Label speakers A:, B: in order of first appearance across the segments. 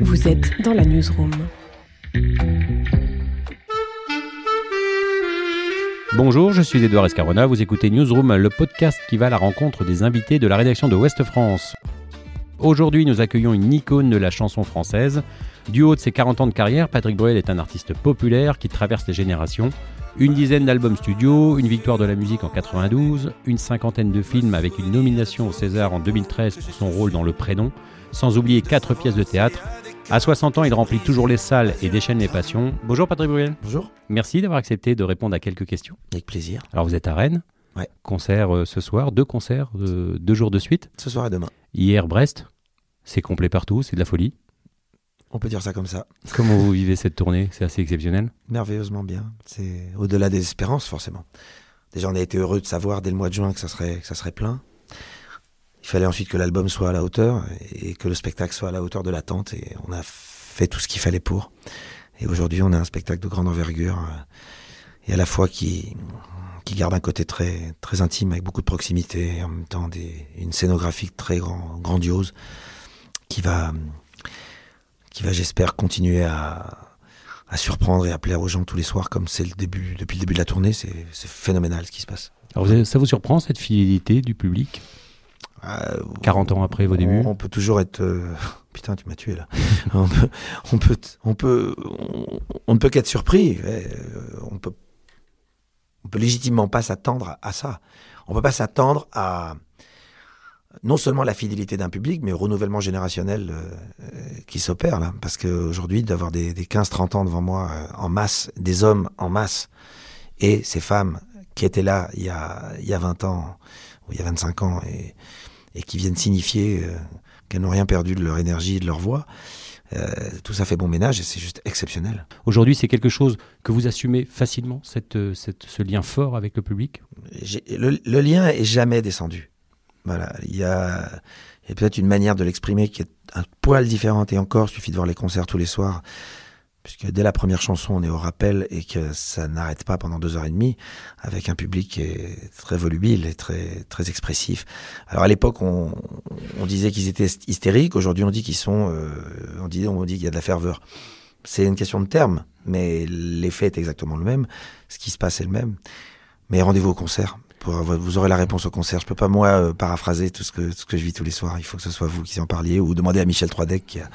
A: Vous êtes dans la newsroom.
B: Bonjour, je suis Edouard Escarona, vous écoutez Newsroom, le podcast qui va à la rencontre des invités de la rédaction de Ouest France. Aujourd'hui, nous accueillons une icône de la chanson française. Du haut de ses 40 ans de carrière, Patrick Bruel est un artiste populaire qui traverse les générations. Une dizaine d'albums studio, une victoire de la musique en 92, une cinquantaine de films avec une nomination au César en 2013 pour son rôle dans Le Prénom, sans oublier quatre pièces de théâtre. À 60 ans, il remplit toujours les salles et déchaîne les passions. Bonjour Patrick Bruel.
C: Bonjour.
B: Merci d'avoir accepté de répondre à quelques questions.
C: Avec plaisir.
B: Alors vous êtes à Rennes.
C: Ouais.
B: Concert euh, ce soir, deux concerts, euh, deux jours de suite.
C: Ce soir et demain.
B: Hier, Brest. C'est complet partout, c'est de la folie.
C: On peut dire ça comme ça.
B: Comment vous vivez cette tournée? C'est assez exceptionnel.
C: Merveilleusement bien. C'est au-delà des espérances, forcément. Déjà, on a été heureux de savoir dès le mois de juin que ça serait, que ça serait plein. Il fallait ensuite que l'album soit à la hauteur et que le spectacle soit à la hauteur de l'attente. Et on a fait tout ce qu'il fallait pour. Et aujourd'hui, on a un spectacle de grande envergure euh, et à la fois qui, qui garde un côté très, très intime avec beaucoup de proximité et en même temps des, une scénographie très grand, grandiose qui va, qui va, j'espère, continuer à, à surprendre et à plaire aux gens tous les soirs comme c'est le début, depuis le début de la tournée. C'est phénoménal ce qui se passe.
B: Alors, vous avez- ça vous surprend cette fidélité du public
C: Euh,
B: 40 ans après vos débuts?
C: On, peut toujours être. euh, Putain, tu m'as tué là. on, peut, on peut, on peut, on, on ne peut qu'être surpris. Euh, On peut, on peut légitimement pas s'attendre à, à ça. On peut pas s'attendre à non seulement la fidélité d'un public, mais au renouvellement générationnel euh, euh, qui s'opère là. Parce qu'aujourd'hui, d'avoir des, des 15-30 ans devant moi euh, en masse, des hommes en masse, et ces femmes qui étaient là il y a, il y a 20 ans, ou il y a 25 ans, et, et qui viennent signifier euh, qu'elles n'ont rien perdu de leur énergie de leur voix. Euh, tout ça fait bon ménage et c'est juste exceptionnel.
B: Aujourd'hui, c'est quelque chose que vous assumez facilement, cette, cette- ce lien fort avec le public?
C: Le, le lien est jamais descendu. Voilà, il y a, a peut-être une manière de l'exprimer qui est un poil différente et encore, suffit de voir les concerts tous les soirs. Puisque dès la première chanson, on est au rappel et que ça n'arrête pas pendant deux heures et demie, avec un public qui est très volubile et très, très expressif. Alors à l'époque, on, on disait qu'ils étaient hystériques. Aujourd'hui, on dit qu'ils sont, euh, on dit, on dit qu'il y a de la ferveur. C'est une question de terme, mais l'effet est exactement le même. Ce qui se passe est le même. Mais rendez-vous au concert. Vous aurez la réponse au concert. Je peux pas moi euh, paraphraser tout ce que ce que je vis tous les soirs. Il faut que ce soit vous qui en parliez ou demander à Michel Troidec qui a,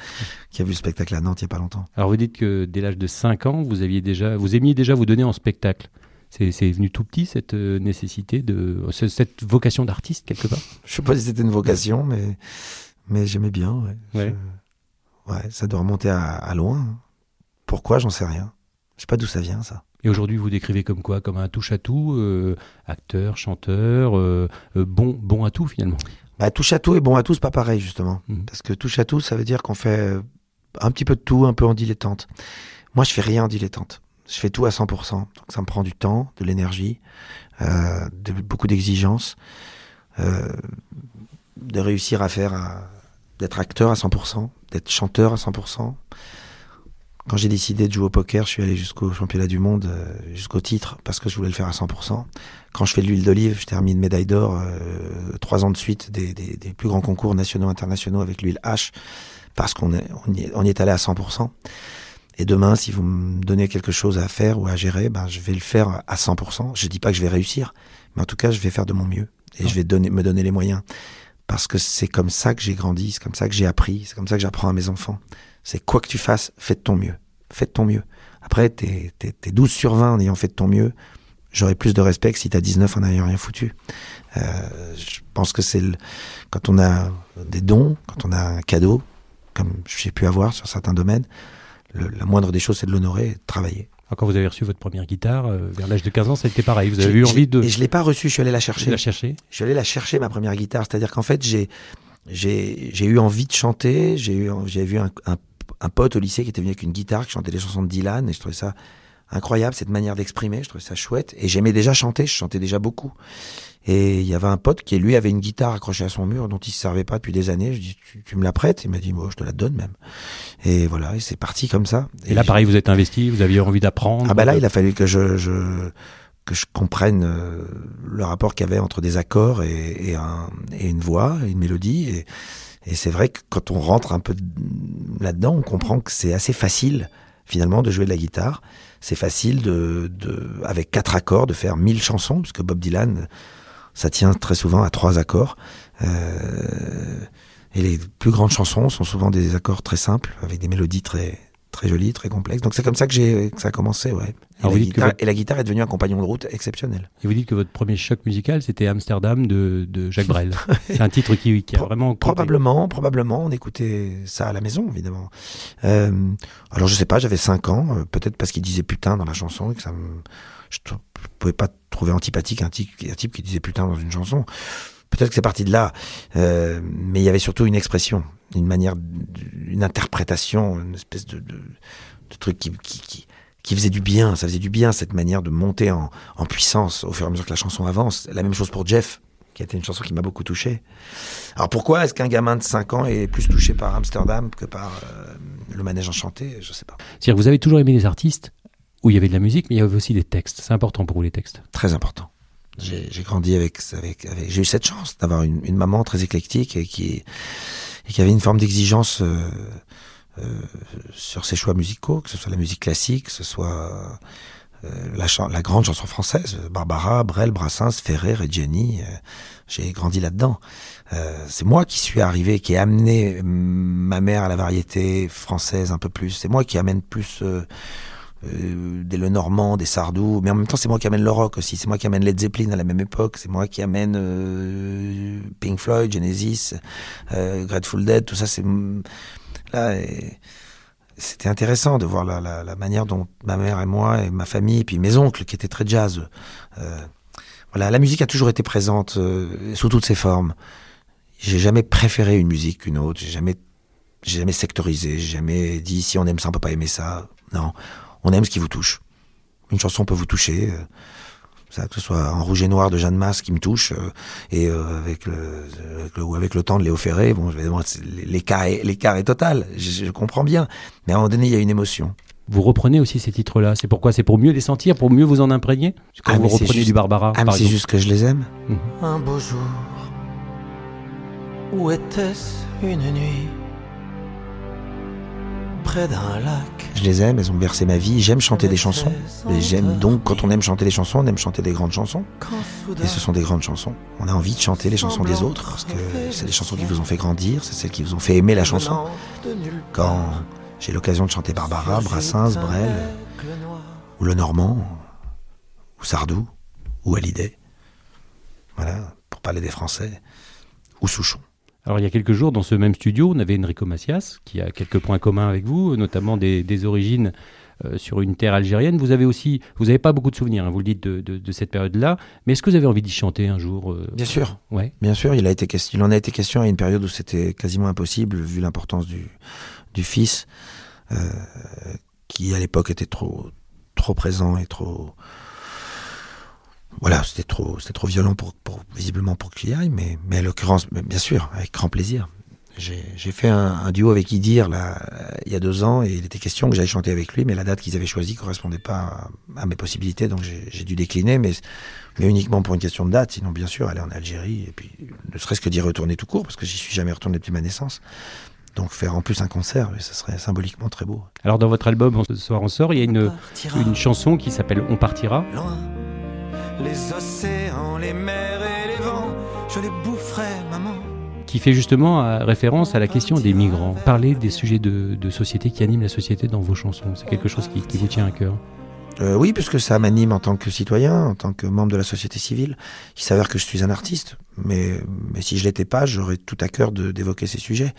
C: qui a vu le spectacle à Nantes il y a pas longtemps.
B: Alors vous dites que dès l'âge de 5 ans, vous aviez déjà, vous aimiez déjà vous donner en spectacle. C'est venu tout petit cette euh, nécessité de ce- cette vocation d'artiste quelque part?
C: Je sais pas si c'était une vocation, mais mais j'aimais bien. Ouais.
B: Ouais.
C: Je- ouais, ça doit remonter à, à loin. Pourquoi? J'en sais rien. Je sais pas d'où ça vient ça.
B: Et aujourd'hui, vous décrivez comme quoi? Comme un touche à tout, euh, acteur, chanteur, euh, euh, bon bon à tout finalement?
C: Bah, touche à tout et bon à tout, c'est pas pareil, justement.
B: Mhm.
C: Parce que touche à tout, ça veut dire qu'on fait euh, un petit peu de tout, un peu en dilettante. Moi, je fais rien en dilettante. Je fais tout à 100%. Donc, ça me prend du temps, de l'énergie, euh, de, beaucoup d'exigences, euh, de réussir à faire, d'être acteur à 100%, d'être chanteur à 100%. Quand j'ai décidé de jouer au poker, je suis allé jusqu'au championnat du monde, euh, jusqu'au titre, parce que je voulais le faire à 100%. Quand je fais de l'huile d'olive, je termine médaille d'or euh, trois ans de suite des, des, des plus grands concours nationaux internationaux avec l'huile H, parce qu'on est, on y est, on y est allé à 100%. Et demain, si vous me donnez quelque chose à faire ou à gérer, ben, je vais le faire à 100%. Je dis pas que je vais réussir, mais en tout cas, je vais faire de mon mieux. Et je vais donner, me donner les moyens. Parce que c'est comme ça que j'ai grandi, c'est comme ça que j'ai appris, c'est comme ça que j'apprends à mes enfants. C'est quoi que tu fasses, fais de ton mieux. Fais de ton mieux. Après, t'es, t'es, t'es 12 sur 20 en ayant fait de ton mieux. J'aurais plus de respect que si t'as 19 en n'ayant rien foutu. Euh, je pense que c'est le, quand on a des dons, quand on a un cadeau, comme j'ai pu avoir sur certains domaines, la moindre des choses, c'est de l'honorer et de travailler.
B: Quand vous avez reçu votre première guitare, euh, vers l'âge de 15 ans, ça a été pareil. Vous avez eu envie de,
C: Et je l'ai pas reçu, je suis allé la chercher.
B: la chercher?
C: Je suis allé la chercher, ma première guitare. C'est-à-dire qu'en fait, j'ai, j'ai, j'ai eu envie de chanter. J'ai eu, j'ai vu un, un, un pote au lycée qui était venu avec une guitare, qui chantait des chansons de Dylan, et je trouvais ça incroyable, cette manière d'exprimer. Je trouvais ça chouette. Et j'aimais déjà chanter, je chantais déjà beaucoup. Et il y avait un pote qui, lui, avait une guitare accrochée à son mur dont il se servait pas depuis des années. Je dis, tu, tu me la prêtes? Il m'a dit, moi, je te la donne même. Et voilà, et c'est parti comme ça.
B: Et là, pareil, vous êtes investi, vous aviez envie d'apprendre.
C: Ah bah là, il a fallu que je, je que je comprenne euh, le rapport qu'il y avait entre des accords et, et, un, et une voix, une mélodie. Et, et c'est vrai que quand on rentre un peu là-dedans, on comprend que c'est assez facile finalement de jouer de la guitare. C'est facile de, avec quatre accords, de faire mille chansons, puisque Bob Dylan, ça tient très souvent à trois accords. Euh, et les plus grandes chansons sont souvent des accords très simples, avec des mélodies très très jolies, très complexes. Donc c'est comme ça que j'ai que ça a commencé, ouais. Et, la guitare, votre... et la guitare est devenue un compagnon de route exceptionnel.
B: Et vous dites que votre premier choc musical, c'était Amsterdam de, de Jacques Brel. c'est un titre qui, qui a vraiment...
C: Probablement, probablement. On écoutait ça à la maison, évidemment. Euh, alors je sais pas, j'avais 5 ans, euh, peut-être parce qu'il disait putain dans la chanson et que ça me... Je pouvais pas trouver antipathique un type, un type qui disait putain dans une chanson. Peut-être que c'est parti de là, euh, mais il y avait surtout une expression, une manière, une interprétation, une espèce de, de, de truc qui, qui, qui, qui, faisait du bien. Ça faisait du bien cette manière de monter en, en, puissance au fur et à mesure que la chanson avance. La même chose pour Jeff, qui a été une chanson qui m'a beaucoup touché. Alors pourquoi est-ce qu'un gamin de 5 ans est plus touché par Amsterdam que par euh, le manège enchanté? Je sais pas.
B: C'est-à-dire vous avez toujours aimé les artistes où il y avait de la musique, mais il y avait aussi des textes. C'est important pour vous les textes.
C: Très important. J'ai grandi avec, avec, avec j'ai eu cette chance d'avoir une, une, maman très éclectique et qui, et qui avait une forme d'exigence euh, euh, sur ses choix musicaux, que ce soit la musique classique, que ce soit euh, la, la, grande chanson française, Barbara, Brel, Brassens, Ferrer et j'ai grandi là-dedans. Euh, c'est moi qui suis arrivé, qui ai amené ma mère à la variété française un peu plus. C'est moi qui amène plus euh, des Lenormand, des Sardou, mais en même temps c'est moi qui amène le rock aussi, c'est moi qui amène Led Zeppelin à la même époque, c'est moi qui amène euh, Pink Floyd, Genesis, euh, Grateful Dead, tout ça c'est là c'était intéressant de voir la, la, manière dont ma mère et moi et ma famille et puis mes oncles qui étaient très jazz. Euh, voilà, la musique a toujours été présente euh, sous toutes ses formes. J'ai jamais préféré une musique qu'une autre, j'ai jamais j'ai jamais sectorisé, j'ai jamais dit si on aime ça on peut pas aimer ça. Non, on aime ce qui vous touche. Une chanson peut vous toucher, euh, ça, que ce soit en rouge et noir de Jeanne Masse qui me touche, euh, et euh, avec, le, ou avec le temps de Léo Ferré, bon, l'écart est, l'écart est total, je, je, comprends bien, mais à un moment donné, il y a une émotion.
B: Vous reprenez aussi ces titres-là, c'est pourquoi? C'est pour mieux les sentir, pour mieux vous en imprégner? Quand ah, vous reprenez
C: juste,
B: du Barbara
C: Ah, c'est juste que je les aime.
A: Mmh. Un beau jour, où était-ce une nuit? Près d'un lac
C: je les aime, elles ont bercé ma vie. J'aime chanter des chansons. Et j'aime donc, quand on aime chanter des chansons, on aime chanter des grandes chansons. Et ce sont des grandes chansons. On a envie de chanter les chansons des autres parce que c'est les chansons qui vous ont fait grandir, c'est celles qui vous ont fait aimer la chanson. Quand j'ai l'occasion de chanter Barbara, Brassens, Brel, ou Le Normand, ou Sardou, ou Hallyday. Voilà, pour parler des Français, ou Souchon.
B: Alors il y a quelques jours, dans ce même studio, on avait Enrico Macias, qui a quelques points communs avec vous, notamment des, des origines euh, sur une terre algérienne. Vous avez aussi, vous n'avez pas beaucoup de souvenirs, hein, vous le dites, de, de, de cette période-là, mais est-ce que vous avez envie d'y chanter un jour euh,
C: Bien sûr.
B: Ouais.
C: Bien sûr, il, a été question, il en a été question à une période où c'était quasiment impossible, vu l'importance du, du fils, euh, qui à l'époque était trop, trop présent et trop voilà, c'était trop, c'était trop violent pour, pour visiblement pour qu'il y aille, mais, mais à l'occurrence, bien sûr, avec grand plaisir. J'ai fait un, un, duo avec Idir là il y a deux ans et il était question que j'aille chanter avec lui, mais la date qu'ils avaient choisie correspondait pas à, à mes possibilités, donc j'ai dû décliner, mais, mais uniquement pour une question de date. Sinon, bien sûr, aller en Algérie et puis ne serait-ce que d'y retourner tout court, parce que j'y suis jamais retourné depuis ma naissance. Donc faire en plus un concert, ce serait symboliquement très beau.
B: Alors dans votre album Ce soir on sort, il y a une, une chanson qui s'appelle On partira.
A: Loin les océans, les mers et les vents, je les boufferai, maman.
B: Qui fait justement référence à la question des migrants. Parler des sujets de, de société qui animent la société dans vos chansons, c'est quelque chose qui, qui vous tient à cœur.
C: Euh, oui, puisque ça m'anime en tant que citoyen, en tant que membre de la société civile. Il s'avère que je suis un artiste, mais, mais si je l'étais pas, j'aurais tout à cœur d'évoquer ces sujets,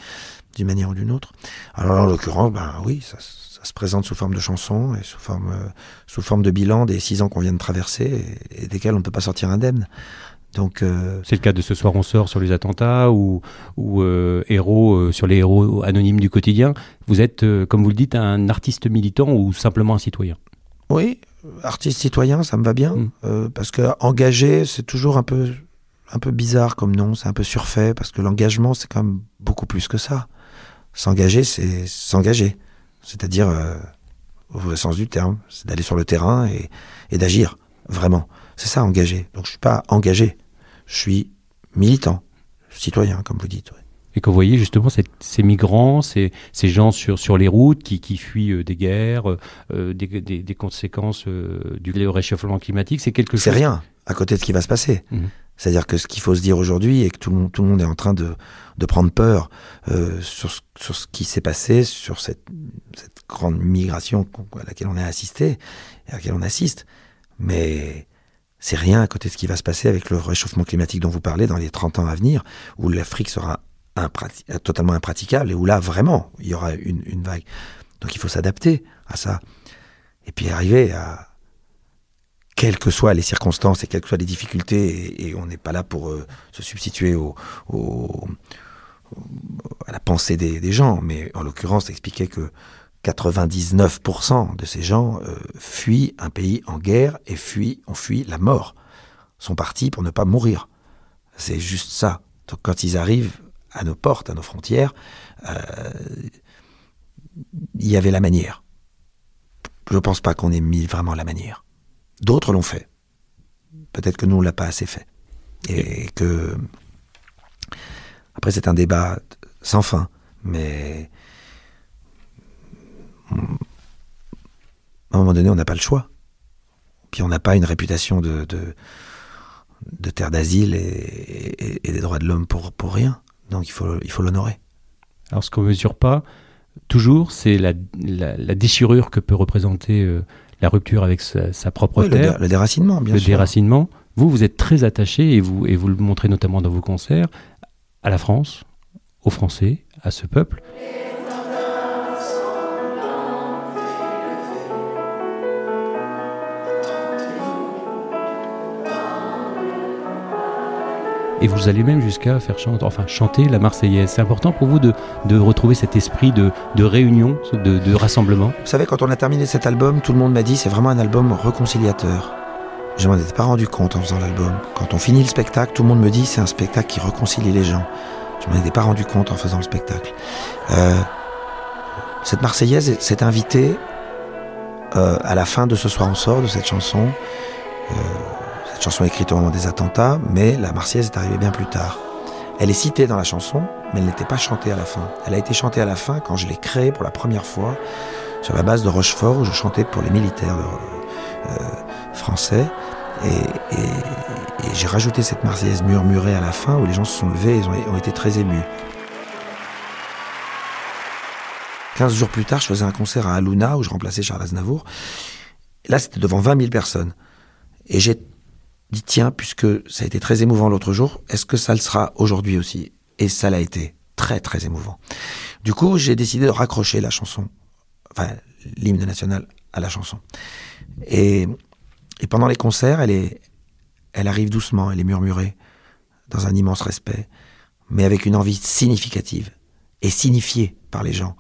C: d'une manière ou d'une autre. Alors en l'occurrence, ben oui, ça, ça, se présente sous forme de chansons et sous forme, euh, sous forme de bilan des six ans qu'on vient de traverser et, et, desquels on ne peut pas sortir indemne. Donc euh...
B: c'est le cas de ce soir on sort sur les attentats ou, ou euh, héros euh, sur les héros anonymes du quotidien. Vous êtes, comme vous le dites, un artiste militant ou simplement un citoyen?
C: Oui, artiste citoyen, ça me va bien, mmh. euh, parce que engagé, c'est toujours un peu, un peu bizarre comme nom, c'est un peu surfait, parce que l'engagement, c'est quand même beaucoup plus que ça. S'engager, c'est s'engager, c'est-à-dire, euh, au vrai sens du terme, c'est d'aller sur le terrain et, et d'agir, vraiment. C'est ça, engagé. Donc je suis pas engagé, je suis militant, citoyen, comme vous dites. Ouais.
B: Et quand vous voyez justement cette- ces migrants, ces, ces gens sur, sur les routes qui, qui fuient euh, des guerres, euh, des, des- des conséquences euh, du réchauffement climatique, c'est quelque
C: C'est
B: chose.
C: rien à côté de ce qui va se passer.
B: Mhm.
C: C'est-à-dire que ce qu'il faut se dire aujourd'hui et que tout le monde, est en train de, prendre peur euh, sur, ce, qui s'est passé, sur cette, grande migration à laquelle on a assisté, et à laquelle on assiste. Mais c'est rien à côté de ce qui va se passer avec le réchauffement climatique dont vous parlez dans les 30 ans à venir, où l'Afrique sera totalement impraticable et où là, vraiment, il y aura une vague. Donc il faut s'adapter à ça. Et puis arriver à, quelles que soient les circonstances et quelles que soient les difficultés, et, on n'est pas là pour euh, se substituer à la pensée des, gens, mais en l'occurrence, expliquer que 99% de ces gens euh, fuient un pays en guerre et fuient, fui la mort, sont partis pour ne pas mourir. C'est juste ça. Donc quand ils arrivent à nos portes, à nos frontières, euh, il y avait la manière. Je ne pense pas qu'on ait mis vraiment la manière. D'autres l'ont fait. Peut-être que nous, on l'a pas assez fait. Et que. Après, c'est un débat sans fin. Mais. À un moment donné, on n'a pas le choix. Puis on n'a pas une réputation de, de, de terre d'asile et, et- et des droits de l'homme pour, pour rien. Donc il faut il faut l'honorer.
B: Alors ce qu'on ne mesure pas toujours, c'est la, la, la déchirure que peut représenter euh, la rupture avec sa, sa propre
C: Oui,
B: terre,
C: le déracinement, bien
B: le
C: sûr.
B: déracinement. Vous, vous êtes très attaché, et vous, et vous le montrez notamment dans vos concerts, à la France, aux Français, à ce peuple. Et vous allez même jusqu'à faire chanter, la Marseillaise. C'est important pour vous de, retrouver cet esprit de, réunion, de, rassemblement?
C: Vous savez, quand on a terminé cet album, tout le monde m'a dit c'est vraiment un album réconciliateur. Je m'en étais pas rendu compte en faisant l'album. Quand on finit le spectacle, tout le monde me dit c'est un spectacle qui réconcilie les gens. Je m'en étais pas rendu compte en faisant le spectacle. Euh, cette Marseillaise s'est invitée euh, à la fin de ce soir on sort de cette chanson. Euh, chanson écrite au moment des attentats, mais la Marseillaise est arrivée bien plus tard. Elle est citée dans la chanson, mais elle n'était pas chantée à la fin. Elle a été chantée à la fin quand je l'ai créée pour la première fois sur la base de Rochefort où je chantais pour les militaires euh, français. Et, j'ai rajouté cette Marseillaise murmurée à la fin où les gens se sont levés et ont, été très émus. 15 jours plus tard, je faisais un concert à Aluna où je remplaçais Charles Aznavour. Là, c'était devant 20 000 personnes. Et j'ai dit, tiens, puisque ça a été très émouvant l'autre jour, est-ce que ça le sera aujourd'hui aussi? Et ça l'a été très, très émouvant. Du coup, j'ai décidé de raccrocher la chanson, enfin, l'hymne national à la chanson. Et, et pendant les concerts, elle, est, elle arrive doucement, elle est murmurée, dans un immense respect, mais avec une envie significative et signifiée par les gens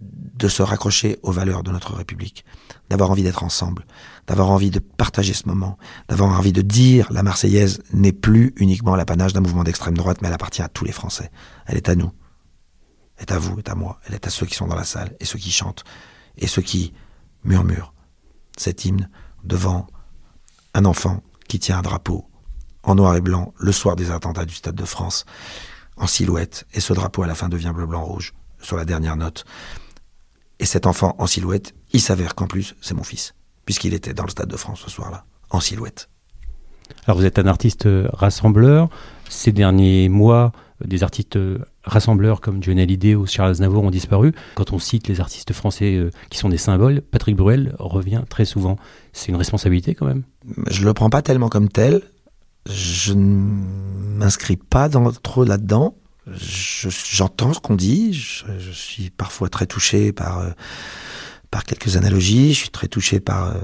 C: de se raccrocher aux valeurs de notre République, d'avoir envie d'être ensemble, d'avoir envie de partager ce moment, d'avoir envie de dire la Marseillaise n'est plus uniquement l'apanage d'un mouvement d'extrême droite, mais elle appartient à tous les Français. Elle est à nous, est à vous, est à moi, elle est à ceux qui sont dans la salle et ceux qui chantent et ceux qui murmurent cet hymne devant un enfant qui tient un drapeau en noir et blanc le soir des attentats du Stade de France en silhouette et ce drapeau à la fin devient bleu blanc rouge sur la dernière note. Et cet enfant en silhouette, il s'avère qu'en plus, c'est mon fils, puisqu'il était dans le Stade de France ce soir-là, en silhouette.
B: Alors vous êtes un artiste euh, rassembleur. Ces derniers mois, euh, des artistes euh, rassembleurs comme Johnny Hallyday ou Charles Aznavour ont disparu. Quand on cite les artistes français qui sont des symboles, Patrick Bruel revient très souvent. C'est une responsabilité quand même.
C: Je le prends pas tellement comme tel. Je ne m'inscris pas dans, trop là-dedans. Je- J'entends ce qu'on dit. Je, je suis parfois très touché par, euh, par quelques analogies. Je suis très touché par, euh,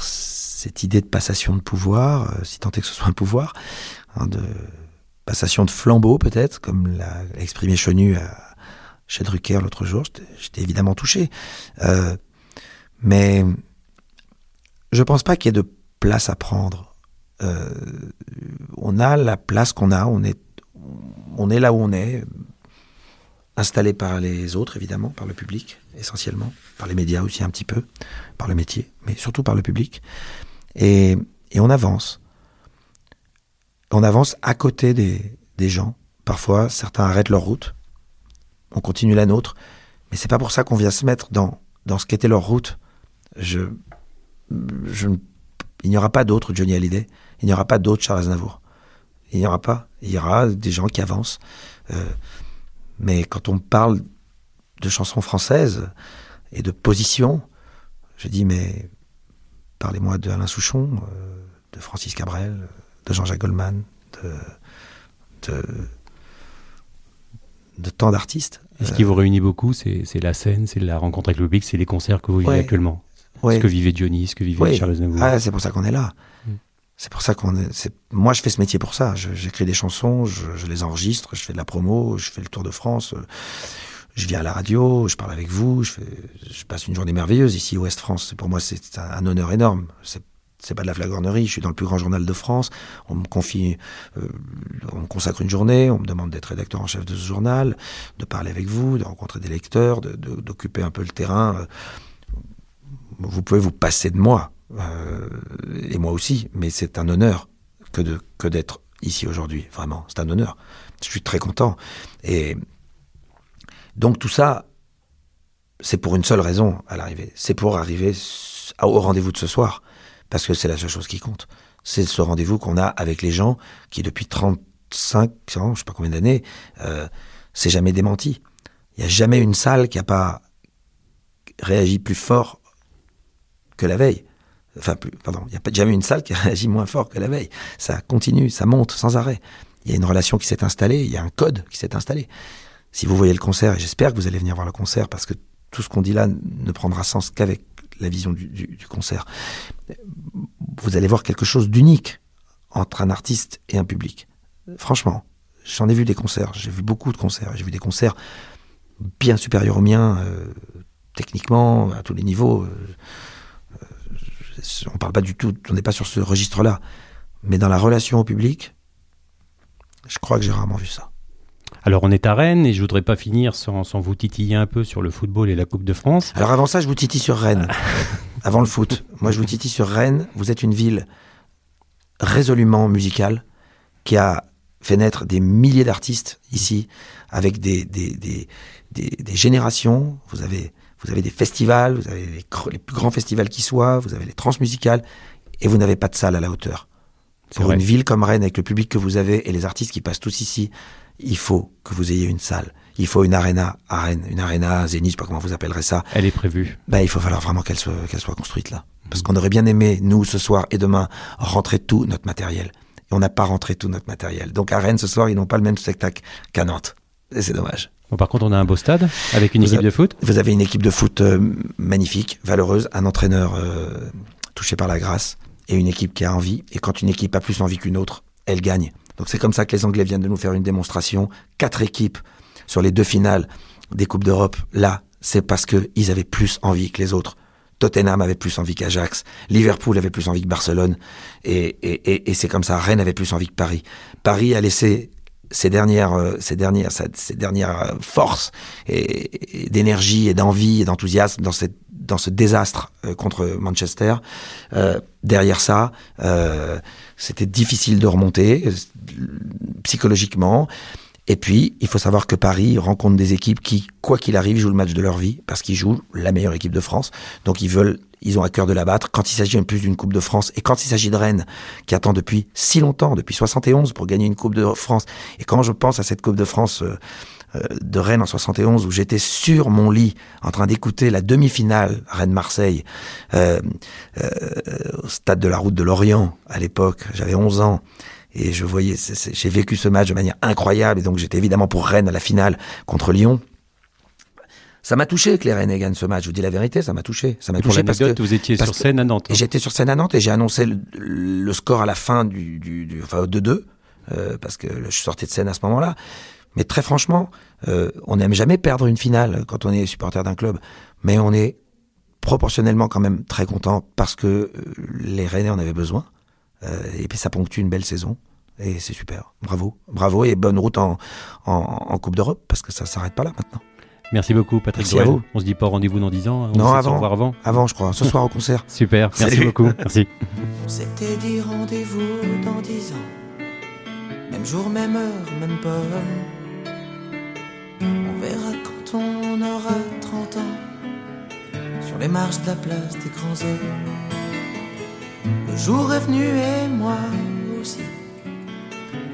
C: cette idée de passation de pouvoir, euh, si tant est que ce soit un pouvoir, hein, de passation de flambeau peut-être, comme l'a exprimé Chenu à, chez Drucker l'autre jour. J'étais- évidemment touché. Euh, mais je pense pas qu'il y ait de place à prendre. On a la place qu'on a, on est là où on est, installé par les autres évidemment, par le public essentiellement, par les médias aussi un petit peu, par le métier, mais surtout par le public. Et, et on avance. On avance à côté des, des gens, parfois, certains arrêtent leur route, on continue la nôtre, mais c'est pas pour ça qu'on vient se mettre dans, dans ce qu'était leur route. Je, je, il n'y aura pas d'autre Johnny Hallyday, il n'y aura pas d'autre Charles Aznavour. Il n'y aura pas. Il y aura des gens qui avancent. Euh, mais quand on parle de chansons françaises et de position, je dis mais parlez-moi de Alain Souchon, euh, de Francis Cabrel, de Jean-Jacques Goldman, de, de, de tant d'artistes.
B: Et ce qui vous réunit beaucoup, c'est la scène, c'est la rencontre avec le public, c'est les concerts que vous vivez actuellement. Ce que vivait Johnny, ce que vivait Charles Aznavour.
C: Ah, c'est pour ça qu'on est là. C'est pour ça qu'on est. Moi, je fais ce métier pour ça. J'écris des chansons, je, je, les enregistre, je fais de la promo, je fais le tour de France, je viens à la radio, je parle avec vous, je, fais, je passe une journée merveilleuse ici, Ouest France. Pour moi, c'est un honneur énorme. C'est pas de la flagornerie, je suis dans le plus grand journal de France, on me confie, euh, on me consacre une journée, on me demande d'être rédacteur en chef de ce journal, de parler avec vous, de rencontrer des lecteurs, d'occuper de, un peu le terrain. Vous pouvez vous passer de moi, euh, et moi aussi, mais c'est un honneur que de que d'être ici aujourd'hui, vraiment, c'est un honneur. Je suis très content. Et donc tout ça, c'est pour une seule raison à l'arrivée, c'est pour arriver au rendez-vous de ce soir parce que c'est la seule chose qui compte. C'est ce rendez-vous qu'on a avec les gens qui, depuis 35 ans, je sais pas combien d'années, euh, c'est jamais démenti. Il n'y a jamais une salle qui n'a pas réagi plus fort que la veille. Enfin, plus, pardon, il n'y a pas jamais une salle qui a réagi moins fort que la veille. Ça continue, ça monte sans arrêt. Il y a une relation qui s'est installée, il y a un code qui s'est installé. Si vous voyez le concert, et j'espère que vous allez venir voir le concert, parce que tout ce qu'on dit là ne prendra sens qu'avec la vision du, concert, vous allez voir quelque chose d'unique entre un artiste et un public. Franchement, j'en ai vu des concerts, j'ai vu beaucoup de concerts, j'ai vu des concerts bien supérieurs aux miens, euh, techniquement, à tous les niveaux. Euh, on parle pas du tout, on n'est pas sur ce registre-là. Mais dans la relation au public, je crois que j'ai rarement vu ça.
B: Alors on est à Rennes et je voudrais pas finir sans, vous titiller un peu sur le football et la Coupe de France.
C: Alors avant ça, je vous titille sur Rennes. avant le foot. Moi, je vous titille sur Rennes. Vous êtes une ville résolument musicale qui a fait naître des milliers d'artistes ici avec des, des, des, des, générations. Vous avez, vous avez des festivals, vous avez les, les plus grands festivals qui soient, vous avez les transmusicales et vous n'avez pas de salle à la hauteur. Pour une ville comme Rennes, avec le public que vous avez et les artistes qui passent tous ici, il faut que vous ayez une salle. Il faut une arena à Rennes, une arena Zénith, je sais pas comment vous appellerez ça.
B: Elle est prévue.
C: Ben, il faut falloir vraiment qu'elle soit, qu'elle soit construite là. Parce qu'on aurait bien aimé, nous, ce soir et demain, rentrer tout notre matériel. Et on n'a pas rentré tout notre matériel. Donc à Rennes, ce soir, ils n'ont pas le même spectacle qu'à Nantes. Et c'est dommage.
B: Bon, par contre, on a un beau stade avec une équipe de foot.
C: Vous avez une équipe de foot euh, magnifique, valeureuse, un entraîneur euh, touché par la grâce et une équipe qui a envie. Et quand une équipe a plus envie qu'une autre, elle gagne. Donc c'est comme ça que les Anglais viennent de nous faire une démonstration. Quatre équipes sur les deux finales des Coupes d'Europe. Là, c'est parce qu'ils avaient plus envie que les autres. Tottenham avait plus envie qu'Ajax, Liverpool avait plus envie que Barcelone, et, et, et, c'est comme ça. Rennes avait plus envie que Paris. Paris a laissé ses dernières, euh, ses dernières, ses dernières euh, forces et, d'énergie et d'envie et d'enthousiasme dans cette dans ce désastre euh, contre Manchester. Derrière ça, c'était difficile de remonter psychologiquement. Et puis, il faut savoir que Paris rencontre des équipes qui, quoi qu'il arrive, jouent le match de leur vie parce qu'ils jouent la meilleure équipe de France. Donc, ils veulent, ils ont à cœur de la battre. Quand il s'agit en plus d'une Coupe de France et quand il s'agit de Rennes, qui attend depuis si longtemps, depuis 71 pour gagner une Coupe de France. Et quand je pense à cette Coupe de France euh, de Rennes en 71 où j'étais sur mon lit en train d'écouter la demi-finale Rennes-Marseille euh, euh, au stade de la route de Lorient à l'époque. J'avais 11 ans et je voyais, j'ai vécu ce match de manière incroyable et donc j'étais évidemment pour Rennes à la finale contre Lyon. Ça m'a touché que les Rennes gagnent ce match. Je vous dis la vérité, ça m'a touché. Ça m'a touché parce que
B: vous étiez sur scène à Nantes.
C: Hein. J'étais sur scène à Nantes et j'ai annoncé le, score à la fin du, du, du enfin 2-2 euh, parce que je suis sorti de scène à ce moment-là. Mais très franchement, euh, on n'aime jamais perdre une finale quand on est supporter d'un club, mais on est proportionnellement quand même très content parce que euh, les Rennais en avaient besoin. Euh, et puis ça ponctue une belle saison. Et c'est super. Bravo. Bravo et bonne route en, en, Coupe d'Europe parce que ça s'arrête pas là maintenant.
B: Merci beaucoup, Patrick Merci vous. On se dit pas rendez-vous dans 10 ans. On
C: non, avant, avant. Avant, je crois. Ce soir au concert.
B: Super. Merci beaucoup. Merci.
A: On s'était dit rendez-vous dans 10 ans
C: Même jour, même heure, même pomme. On verra quand on aura 30 ans. Sur les marches de la place des grands hommes. Le jour est venu et moi aussi.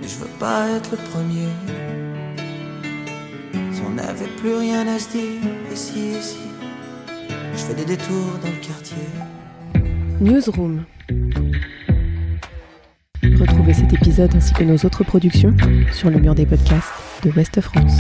C: Mais je veux pas être le premier. Si on n'avait plus rien à se dire, ici, ici. Je fais des détours dans le quartier.
D: Newsroom. Retrouvez cet épisode ainsi que nos autres productions sur le mur des podcasts de Ouest France.